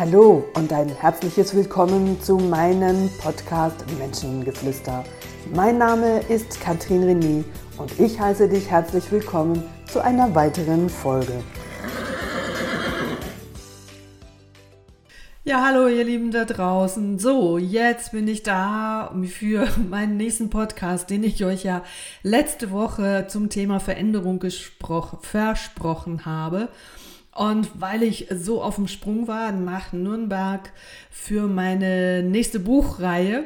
Hallo und ein herzliches Willkommen zu meinem Podcast Menschengeflüster. Mein Name ist Katrin René und ich heiße dich herzlich willkommen zu einer weiteren Folge. Ja, hallo ihr Lieben da draußen. So, jetzt bin ich da für meinen nächsten Podcast, den ich euch ja letzte Woche zum Thema Veränderung versprochen habe. Und weil ich so auf dem Sprung war nach Nürnberg für meine nächste Buchreihe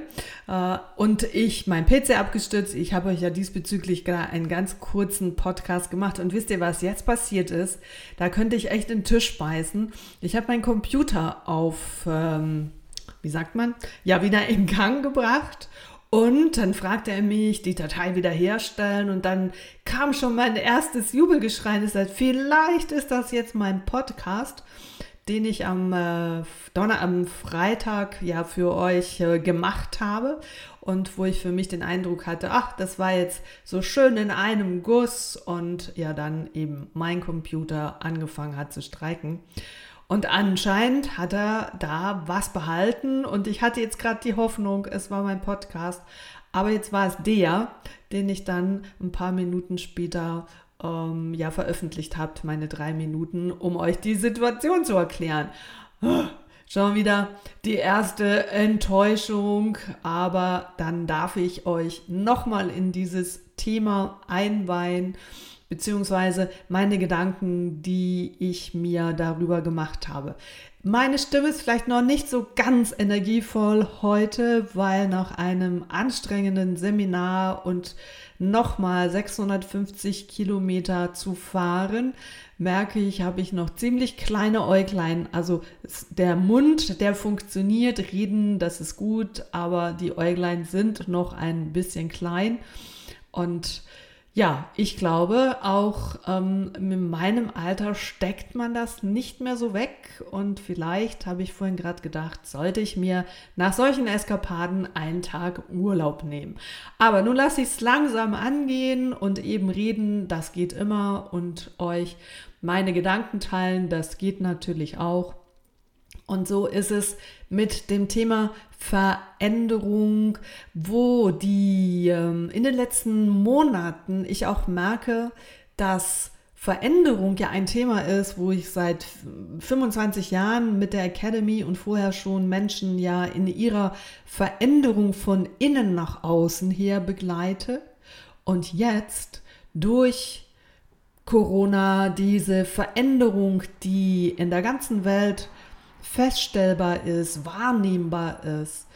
äh, und ich mein PC abgestürzt, ich habe euch ja diesbezüglich einen ganz kurzen Podcast gemacht und wisst ihr, was jetzt passiert ist? Da könnte ich echt den Tisch beißen. Ich habe meinen Computer auf, ähm, wie sagt man, ja wieder in Gang gebracht und dann fragte er mich, die Datei wiederherstellen und dann kam schon mein erstes Jubelgeschrei. Es sagt, vielleicht ist das jetzt mein Podcast, den ich am äh, Donner, am Freitag ja für euch äh, gemacht habe und wo ich für mich den Eindruck hatte, ach, das war jetzt so schön in einem Guss und ja dann eben mein Computer angefangen hat zu streiken. Und anscheinend hat er da was behalten. Und ich hatte jetzt gerade die Hoffnung, es war mein Podcast, aber jetzt war es der, den ich dann ein paar Minuten später ähm, ja veröffentlicht habe, meine drei Minuten, um euch die Situation zu erklären. Schon wieder die erste Enttäuschung, aber dann darf ich euch nochmal in dieses Thema einweihen beziehungsweise meine Gedanken, die ich mir darüber gemacht habe. Meine Stimme ist vielleicht noch nicht so ganz energievoll heute, weil nach einem anstrengenden Seminar und nochmal 650 Kilometer zu fahren, merke ich, habe ich noch ziemlich kleine Äuglein. Also der Mund, der funktioniert, reden, das ist gut, aber die Äuglein sind noch ein bisschen klein und ja, ich glaube, auch ähm, in meinem Alter steckt man das nicht mehr so weg. Und vielleicht habe ich vorhin gerade gedacht, sollte ich mir nach solchen Eskapaden einen Tag Urlaub nehmen. Aber nun lasse ich es langsam angehen und eben reden, das geht immer. Und euch meine Gedanken teilen, das geht natürlich auch. Und so ist es mit dem Thema Veränderung, wo die ähm, in den letzten Monaten ich auch merke, dass Veränderung ja ein Thema ist, wo ich seit 25 Jahren mit der Academy und vorher schon Menschen ja in ihrer Veränderung von innen nach außen her begleite. Und jetzt durch Corona diese Veränderung, die in der ganzen Welt feststellbar ist, wahrnehmbar ist,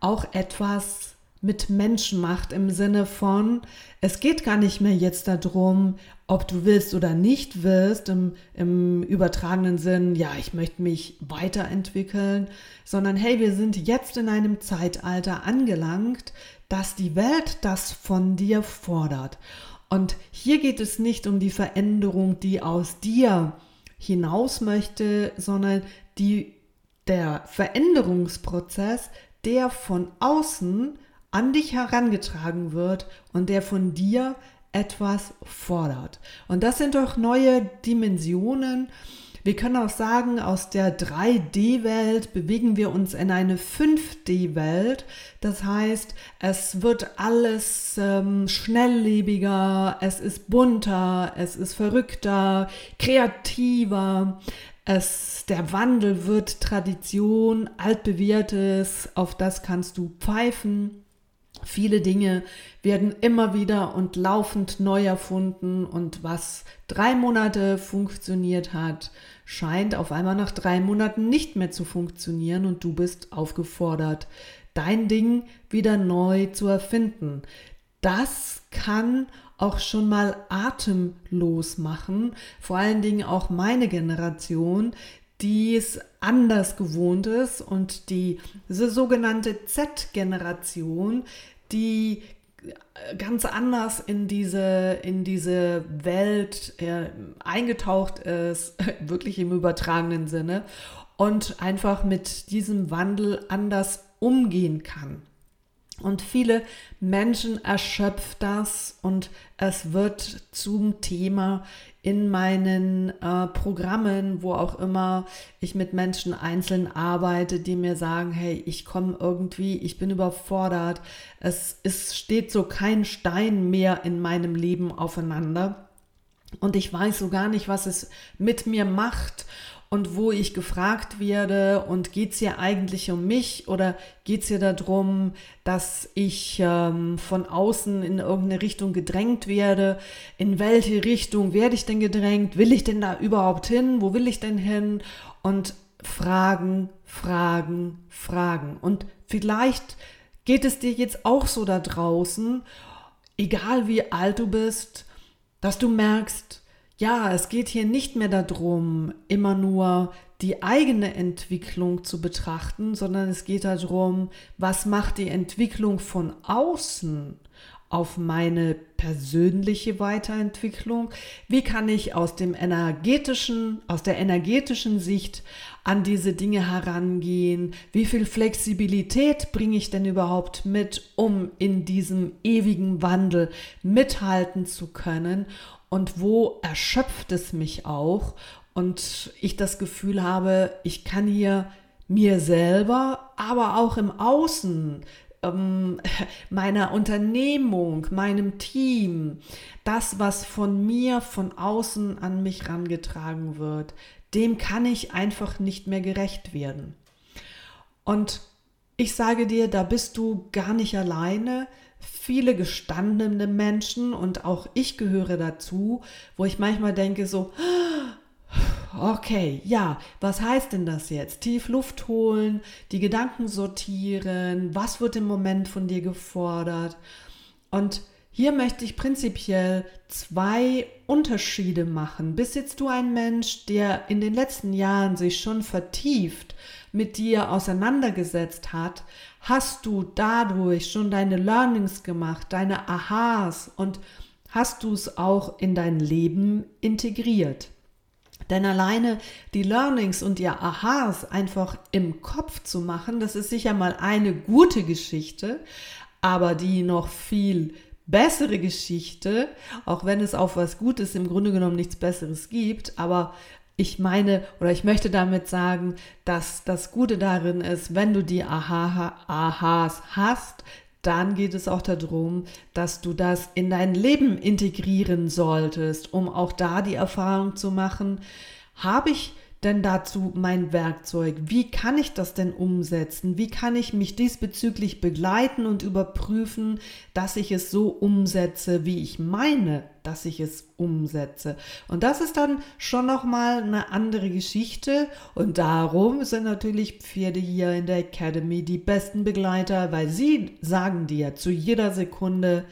auch etwas mit Menschen macht im Sinne von, es geht gar nicht mehr jetzt darum, ob du willst oder nicht willst, im, im übertragenen Sinn, ja, ich möchte mich weiterentwickeln, sondern hey, wir sind jetzt in einem Zeitalter angelangt, dass die Welt das von dir fordert. Und hier geht es nicht um die Veränderung, die aus dir hinaus möchte, sondern die, der Veränderungsprozess, der von außen an dich herangetragen wird und der von dir etwas fordert. Und das sind doch neue Dimensionen. Wir können auch sagen, aus der 3D-Welt bewegen wir uns in eine 5D-Welt. Das heißt, es wird alles ähm, schnelllebiger, es ist bunter, es ist verrückter, kreativer. Es, der Wandel wird Tradition, altbewährtes, auf das kannst du pfeifen. Viele Dinge werden immer wieder und laufend neu erfunden und was drei Monate funktioniert hat, scheint auf einmal nach drei Monaten nicht mehr zu funktionieren und du bist aufgefordert, dein Ding wieder neu zu erfinden. Das kann auch schon mal atemlos machen. Vor allen Dingen auch meine Generation, die es anders gewohnt ist und die sogenannte Z-Generation, die ganz anders in diese, in diese Welt äh, eingetaucht ist, wirklich im übertragenen Sinne, und einfach mit diesem Wandel anders umgehen kann. Und viele Menschen erschöpft das und es wird zum Thema in meinen äh, Programmen, wo auch immer ich mit Menschen einzeln arbeite, die mir sagen, hey, ich komme irgendwie, ich bin überfordert, es, es steht so kein Stein mehr in meinem Leben aufeinander. Und ich weiß so gar nicht, was es mit mir macht und wo ich gefragt werde und geht es hier eigentlich um mich oder geht es hier darum, dass ich ähm, von außen in irgendeine Richtung gedrängt werde? In welche Richtung werde ich denn gedrängt? Will ich denn da überhaupt hin? Wo will ich denn hin? Und Fragen, Fragen, Fragen. Und vielleicht geht es dir jetzt auch so da draußen, egal wie alt du bist, dass du merkst, ja, es geht hier nicht mehr darum, immer nur die eigene Entwicklung zu betrachten, sondern es geht darum, was macht die Entwicklung von außen auf meine persönliche Weiterentwicklung? Wie kann ich aus dem energetischen, aus der energetischen Sicht an diese Dinge herangehen? Wie viel Flexibilität bringe ich denn überhaupt mit, um in diesem ewigen Wandel mithalten zu können? Und wo erschöpft es mich auch und ich das Gefühl habe, ich kann hier mir selber, aber auch im Außen, ähm, meiner Unternehmung, meinem Team, das, was von mir von außen an mich rangetragen wird, dem kann ich einfach nicht mehr gerecht werden. Und ich sage dir, da bist du gar nicht alleine viele gestandene Menschen und auch ich gehöre dazu, wo ich manchmal denke so, okay, ja, was heißt denn das jetzt? Tief Luft holen, die Gedanken sortieren, was wird im Moment von dir gefordert? Und hier möchte ich prinzipiell zwei Unterschiede machen. Bist jetzt du ein Mensch, der in den letzten Jahren sich schon vertieft mit dir auseinandergesetzt hat, hast du dadurch schon deine Learnings gemacht, deine Aha's und hast du es auch in dein Leben integriert. Denn alleine die Learnings und die Aha's einfach im Kopf zu machen, das ist sicher mal eine gute Geschichte, aber die noch viel bessere Geschichte, auch wenn es auf was Gutes im Grunde genommen nichts Besseres gibt, aber ich meine oder ich möchte damit sagen, dass das Gute darin ist, wenn du die Aha, Ahas hast, dann geht es auch darum, dass du das in dein Leben integrieren solltest, um auch da die Erfahrung zu machen, habe ich denn dazu mein Werkzeug? Wie kann ich das denn umsetzen? Wie kann ich mich diesbezüglich begleiten und überprüfen, dass ich es so umsetze, wie ich meine, dass ich es umsetze? Und das ist dann schon noch mal eine andere Geschichte und darum sind natürlich Pferde hier in der Academy die besten Begleiter, weil sie sagen dir zu jeder Sekunde,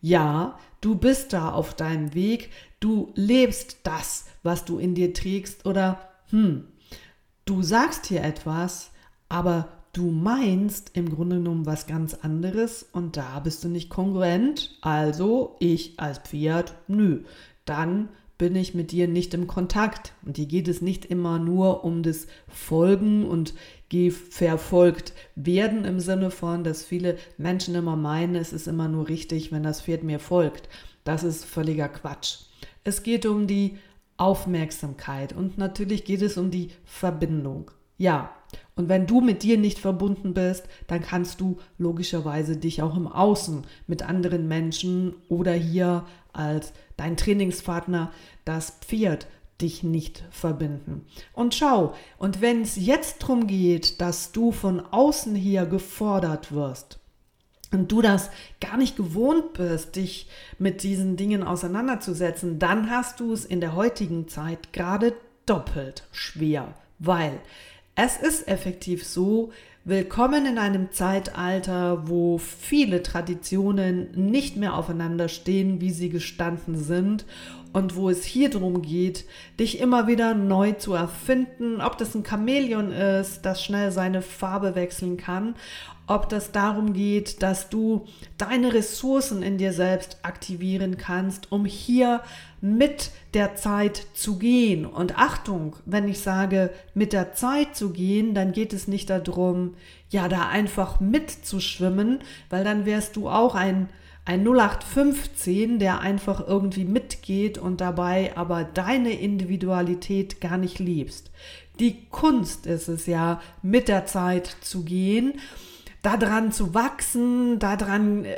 ja, du bist da auf deinem Weg, du lebst das, was du in dir trägst oder hm, du sagst hier etwas, aber du meinst im Grunde genommen was ganz anderes und da bist du nicht kongruent. Also ich als Pferd, nö, dann bin ich mit dir nicht im Kontakt. Und hier geht es nicht immer nur um das Folgen und verfolgt werden im Sinne von, dass viele Menschen immer meinen, es ist immer nur richtig, wenn das Pferd mir folgt. Das ist völliger Quatsch. Es geht um die Aufmerksamkeit und natürlich geht es um die Verbindung. Ja, und wenn du mit dir nicht verbunden bist, dann kannst du logischerweise dich auch im Außen mit anderen Menschen oder hier als dein Trainingspartner das Pferd dich nicht verbinden. Und schau, und wenn es jetzt darum geht, dass du von außen hier gefordert wirst, und du das gar nicht gewohnt bist, dich mit diesen Dingen auseinanderzusetzen, dann hast du es in der heutigen Zeit gerade doppelt schwer, weil es ist effektiv so, willkommen in einem Zeitalter, wo viele Traditionen nicht mehr aufeinander stehen, wie sie gestanden sind und wo es hier darum geht, dich immer wieder neu zu erfinden, ob das ein Chamäleon ist, das schnell seine Farbe wechseln kann ob das darum geht, dass du deine Ressourcen in dir selbst aktivieren kannst, um hier mit der Zeit zu gehen. Und Achtung, wenn ich sage, mit der Zeit zu gehen, dann geht es nicht darum, ja, da einfach mitzuschwimmen, weil dann wärst du auch ein ein 0815, der einfach irgendwie mitgeht und dabei aber deine Individualität gar nicht liebst. Die Kunst ist es ja, mit der Zeit zu gehen, daran zu wachsen, daran äh,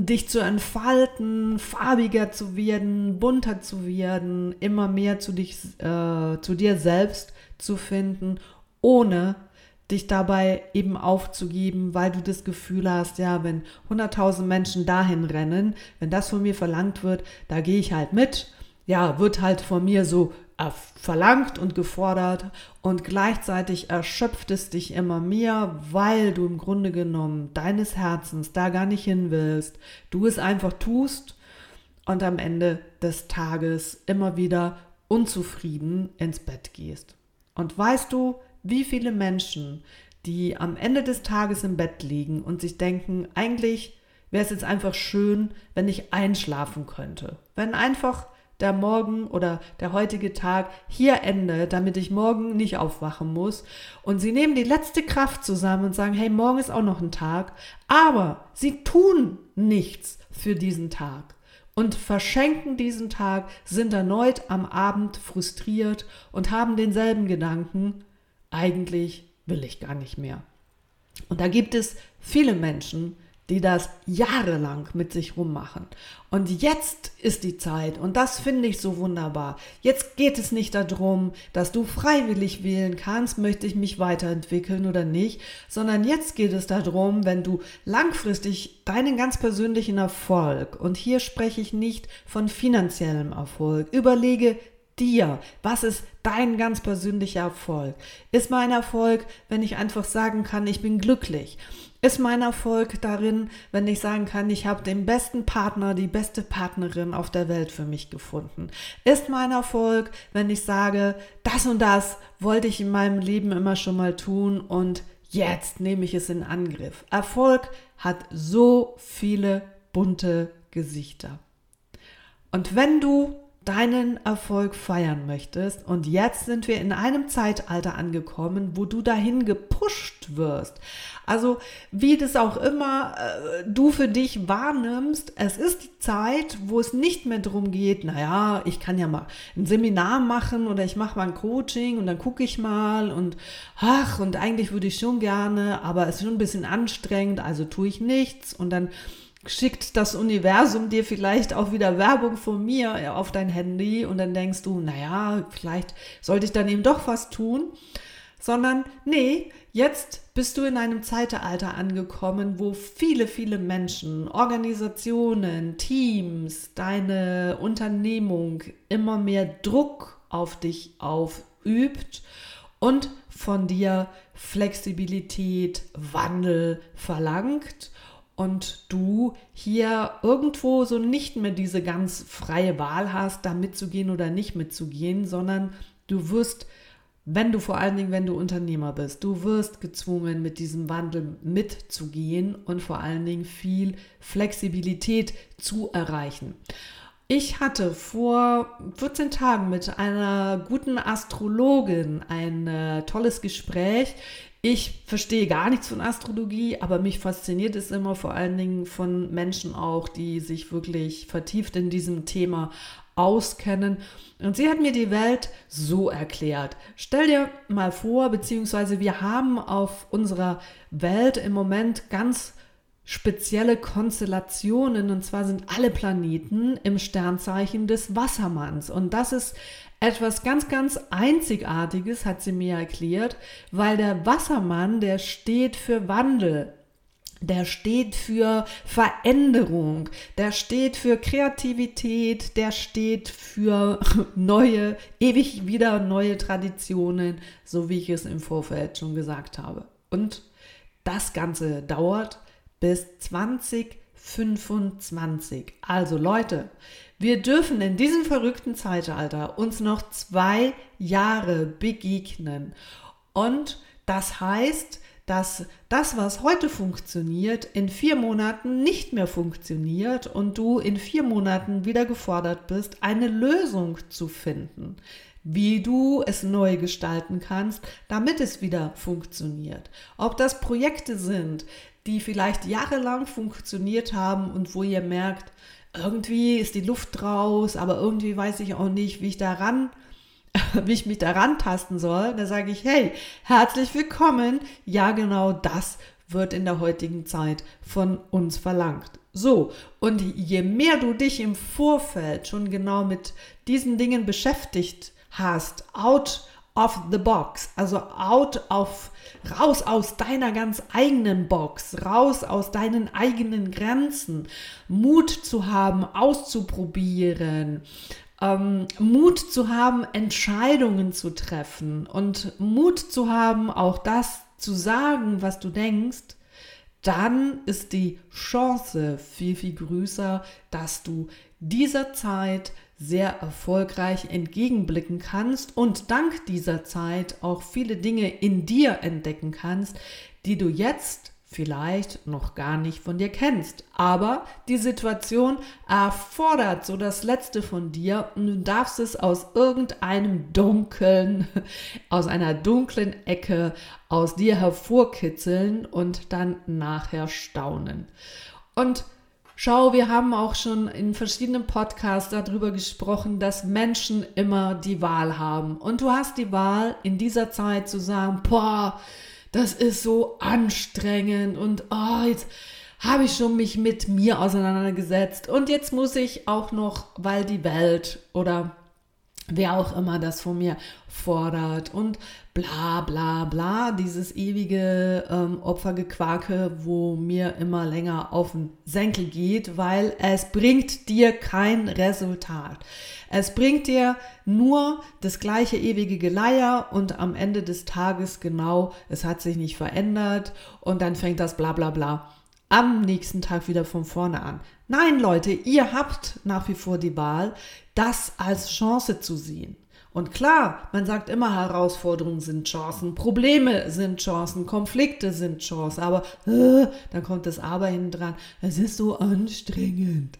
dich zu entfalten, farbiger zu werden, bunter zu werden, immer mehr zu, dich, äh, zu dir selbst zu finden, ohne dich dabei eben aufzugeben, weil du das Gefühl hast, ja, wenn 100.000 Menschen dahin rennen, wenn das von mir verlangt wird, da gehe ich halt mit. Ja, wird halt von mir so verlangt und gefordert und gleichzeitig erschöpft es dich immer mehr, weil du im Grunde genommen deines Herzens da gar nicht hin willst. Du es einfach tust und am Ende des Tages immer wieder unzufrieden ins Bett gehst. Und weißt du, wie viele Menschen, die am Ende des Tages im Bett liegen und sich denken, eigentlich wäre es jetzt einfach schön, wenn ich einschlafen könnte. Wenn einfach der Morgen oder der heutige Tag hier endet, damit ich morgen nicht aufwachen muss. Und sie nehmen die letzte Kraft zusammen und sagen, hey, morgen ist auch noch ein Tag. Aber sie tun nichts für diesen Tag und verschenken diesen Tag, sind erneut am Abend frustriert und haben denselben Gedanken, eigentlich will ich gar nicht mehr. Und da gibt es viele Menschen, die das jahrelang mit sich rummachen. Und jetzt ist die Zeit, und das finde ich so wunderbar. Jetzt geht es nicht darum, dass du freiwillig wählen kannst, möchte ich mich weiterentwickeln oder nicht, sondern jetzt geht es darum, wenn du langfristig deinen ganz persönlichen Erfolg, und hier spreche ich nicht von finanziellem Erfolg, überlege dir? Was ist dein ganz persönlicher Erfolg? Ist mein Erfolg, wenn ich einfach sagen kann, ich bin glücklich? Ist mein Erfolg darin, wenn ich sagen kann, ich habe den besten Partner, die beste Partnerin auf der Welt für mich gefunden? Ist mein Erfolg, wenn ich sage, das und das wollte ich in meinem Leben immer schon mal tun und jetzt nehme ich es in Angriff? Erfolg hat so viele bunte Gesichter. Und wenn du deinen Erfolg feiern möchtest. Und jetzt sind wir in einem Zeitalter angekommen, wo du dahin gepusht wirst. Also wie das auch immer äh, du für dich wahrnimmst, es ist die Zeit, wo es nicht mehr darum geht, naja, ich kann ja mal ein Seminar machen oder ich mache mal ein Coaching und dann gucke ich mal und ach, und eigentlich würde ich schon gerne, aber es ist schon ein bisschen anstrengend, also tue ich nichts und dann schickt das Universum dir vielleicht auch wieder Werbung von mir auf dein Handy und dann denkst du, naja, vielleicht sollte ich dann eben doch was tun. Sondern nee, jetzt bist du in einem Zeitalter angekommen, wo viele, viele Menschen, Organisationen, Teams, deine Unternehmung immer mehr Druck auf dich aufübt und von dir Flexibilität, Wandel verlangt und du hier irgendwo so nicht mehr diese ganz freie Wahl hast, da mitzugehen oder nicht mitzugehen, sondern du wirst, wenn du vor allen Dingen, wenn du Unternehmer bist, du wirst gezwungen, mit diesem Wandel mitzugehen und vor allen Dingen viel Flexibilität zu erreichen. Ich hatte vor 14 Tagen mit einer guten Astrologin ein äh, tolles Gespräch. Ich verstehe gar nichts von Astrologie, aber mich fasziniert es immer vor allen Dingen von Menschen auch, die sich wirklich vertieft in diesem Thema auskennen. Und sie hat mir die Welt so erklärt. Stell dir mal vor, beziehungsweise wir haben auf unserer Welt im Moment ganz spezielle Konstellationen. Und zwar sind alle Planeten im Sternzeichen des Wassermanns. Und das ist etwas ganz, ganz Einzigartiges, hat sie mir erklärt, weil der Wassermann, der steht für Wandel. Der steht für Veränderung, der steht für Kreativität, der steht für neue, ewig wieder neue Traditionen, so wie ich es im Vorfeld schon gesagt habe. Und das Ganze dauert bis 2025. Also Leute, wir dürfen in diesem verrückten Zeitalter uns noch zwei Jahre begegnen. Und das heißt, dass das, was heute funktioniert, in vier Monaten nicht mehr funktioniert und du in vier Monaten wieder gefordert bist, eine Lösung zu finden, wie du es neu gestalten kannst, damit es wieder funktioniert. Ob das Projekte sind, die vielleicht jahrelang funktioniert haben und wo ihr merkt, irgendwie ist die Luft raus, aber irgendwie weiß ich auch nicht, wie ich daran wie ich mich daran tasten soll, da sage ich, hey, herzlich willkommen. Ja, genau das wird in der heutigen Zeit von uns verlangt. So, und je mehr du dich im Vorfeld schon genau mit diesen Dingen beschäftigt hast, out of the box, also out of, raus aus deiner ganz eigenen Box, raus aus deinen eigenen Grenzen, Mut zu haben, auszuprobieren, ähm, Mut zu haben, Entscheidungen zu treffen und Mut zu haben, auch das zu sagen, was du denkst, dann ist die Chance viel, viel größer, dass du dieser Zeit sehr erfolgreich entgegenblicken kannst und dank dieser Zeit auch viele Dinge in dir entdecken kannst, die du jetzt vielleicht noch gar nicht von dir kennst. Aber die Situation erfordert so das Letzte von dir und du darfst es aus irgendeinem dunklen, aus einer dunklen Ecke aus dir hervorkitzeln und dann nachher staunen. Und Schau, wir haben auch schon in verschiedenen Podcasts darüber gesprochen, dass Menschen immer die Wahl haben. Und du hast die Wahl, in dieser Zeit zu sagen, boah, das ist so anstrengend und oh, jetzt habe ich schon mich mit mir auseinandergesetzt und jetzt muss ich auch noch, weil die Welt oder wer auch immer das von mir fordert und bla bla bla, dieses ewige ähm, Opfergequake, wo mir immer länger auf den Senkel geht, weil es bringt dir kein Resultat. Es bringt dir nur das gleiche ewige Geleier und am Ende des Tages genau, es hat sich nicht verändert und dann fängt das bla bla bla am nächsten Tag wieder von vorne an. Nein, Leute, ihr habt nach wie vor die Wahl, das als Chance zu sehen. Und klar, man sagt immer, Herausforderungen sind Chancen, Probleme sind Chancen, Konflikte sind Chancen, aber äh, dann kommt das Aber hinten dran. Es ist so anstrengend.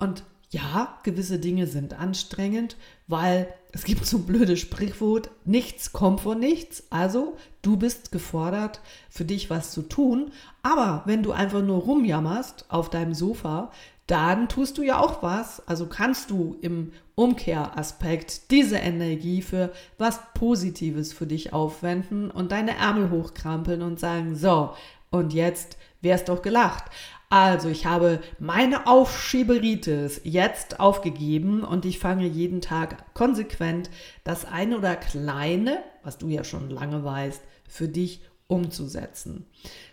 Und ja, gewisse Dinge sind anstrengend, weil es gibt so ein blödes Sprichwort, nichts kommt von nichts. Also, du bist gefordert, für dich was zu tun. Aber wenn du einfach nur rumjammerst auf deinem Sofa, dann tust du ja auch was. Also kannst du im Umkehraspekt diese Energie für was Positives für dich aufwenden und deine Ärmel hochkrampeln und sagen, so, und jetzt wär's doch gelacht. Also, ich habe meine Aufschieberitis jetzt aufgegeben und ich fange jeden Tag konsequent das eine oder kleine, was du ja schon lange weißt, für dich umzusetzen.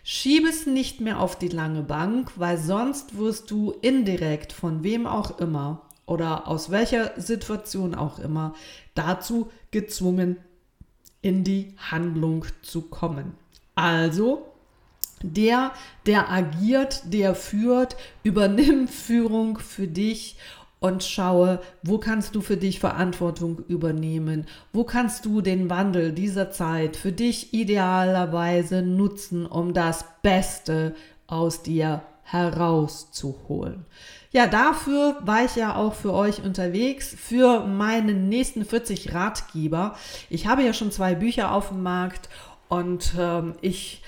Schieb es nicht mehr auf die lange Bank, weil sonst wirst du indirekt von wem auch immer oder aus welcher Situation auch immer dazu gezwungen, in die Handlung zu kommen. Also der, der agiert, der führt, übernimm Führung für dich und schaue, wo kannst du für dich Verantwortung übernehmen? Wo kannst du den Wandel dieser Zeit für dich idealerweise nutzen, um das Beste aus dir herauszuholen? Ja, dafür war ich ja auch für euch unterwegs, für meinen nächsten 40 Ratgeber. Ich habe ja schon zwei Bücher auf dem Markt und ähm, ich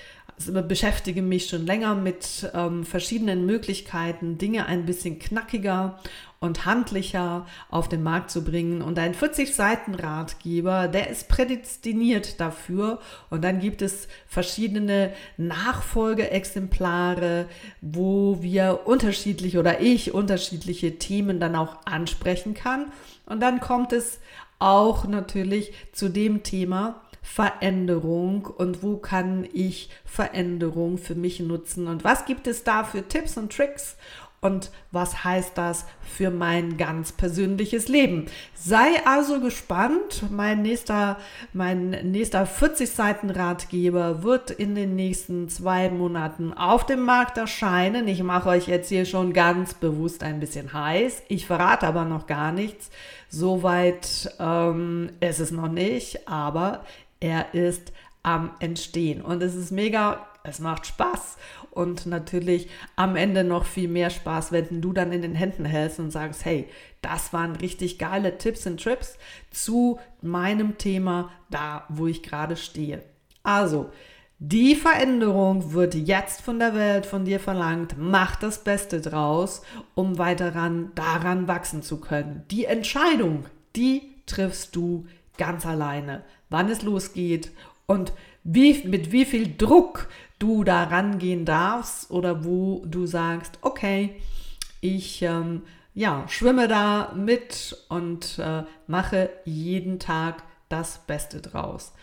beschäftige mich schon länger mit ähm, verschiedenen Möglichkeiten, Dinge ein bisschen knackiger und handlicher auf den Markt zu bringen. Und ein 40-Seiten-Ratgeber, der ist prädestiniert dafür. Und dann gibt es verschiedene Nachfolgeexemplare, wo wir unterschiedliche oder ich unterschiedliche Themen dann auch ansprechen kann. Und dann kommt es auch natürlich zu dem Thema, Veränderung und wo kann ich Veränderung für mich nutzen und was gibt es da für Tipps und Tricks und was heißt das für mein ganz persönliches Leben. Sei also gespannt. Mein nächster, mein nächster 40 Seiten Ratgeber wird in den nächsten zwei Monaten auf dem Markt erscheinen. Ich mache euch jetzt hier schon ganz bewusst ein bisschen heiß. Ich verrate aber noch gar nichts. Soweit ähm, ist es noch nicht, aber er ist am Entstehen. Und es ist mega es macht Spaß. Und natürlich am Ende noch viel mehr Spaß, wenn du dann in den Händen hältst und sagst, hey, das waren richtig geile Tipps und Trips zu meinem Thema, da wo ich gerade stehe. Also, die Veränderung wird jetzt von der Welt von dir verlangt. Mach das Beste draus, um weiter ran, daran wachsen zu können. Die Entscheidung, die triffst du ganz alleine, wann es losgeht und wie, mit wie viel Druck du da rangehen darfst oder wo du sagst, okay, ich ähm, ja, schwimme da mit und äh, mache jeden Tag das Beste draus.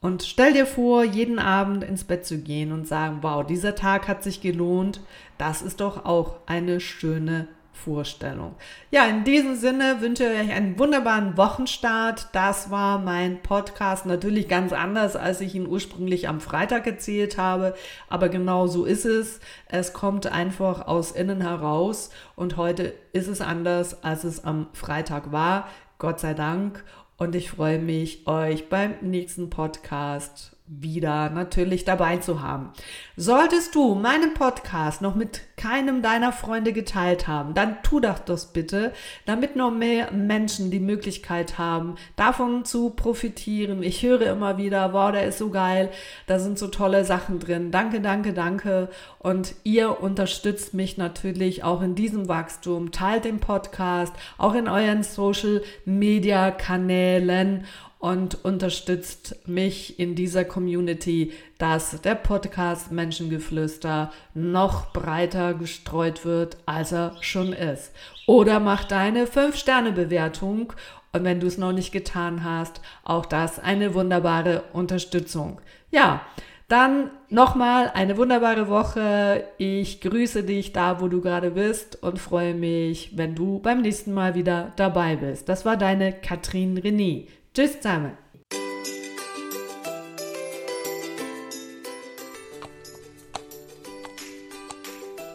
Und stell dir vor, jeden Abend ins Bett zu gehen und sagen, wow, dieser Tag hat sich gelohnt. Das ist doch auch eine schöne Vorstellung. Ja, in diesem Sinne wünsche ich euch einen wunderbaren Wochenstart. Das war mein Podcast. Natürlich ganz anders, als ich ihn ursprünglich am Freitag erzählt habe. Aber genau so ist es. Es kommt einfach aus innen heraus. Und heute ist es anders, als es am Freitag war. Gott sei Dank und ich freue mich, euch beim nächsten Podcast wieder natürlich dabei zu haben. Solltest du meinen Podcast noch mit keinem deiner Freunde geteilt haben, dann tu doch das bitte, damit noch mehr Menschen die Möglichkeit haben, davon zu profitieren. Ich höre immer wieder, wow, der ist so geil, da sind so tolle Sachen drin. Danke, danke, danke. Und ihr unterstützt mich natürlich auch in diesem Wachstum. Teilt den Podcast auch in euren Social Media Kanälen und unterstützt mich in dieser Community, dass der Podcast Menschengeflüster noch breiter gestreut wird, als er schon ist. Oder mach deine 5-Sterne-Bewertung und wenn du es noch nicht getan hast, auch das eine wunderbare Unterstützung. Ja, dann nochmal eine wunderbare Woche. Ich grüße dich da, wo du gerade bist und freue mich, wenn du beim nächsten Mal wieder dabei bist. Das war deine Katrin René. Tschüss zusammen.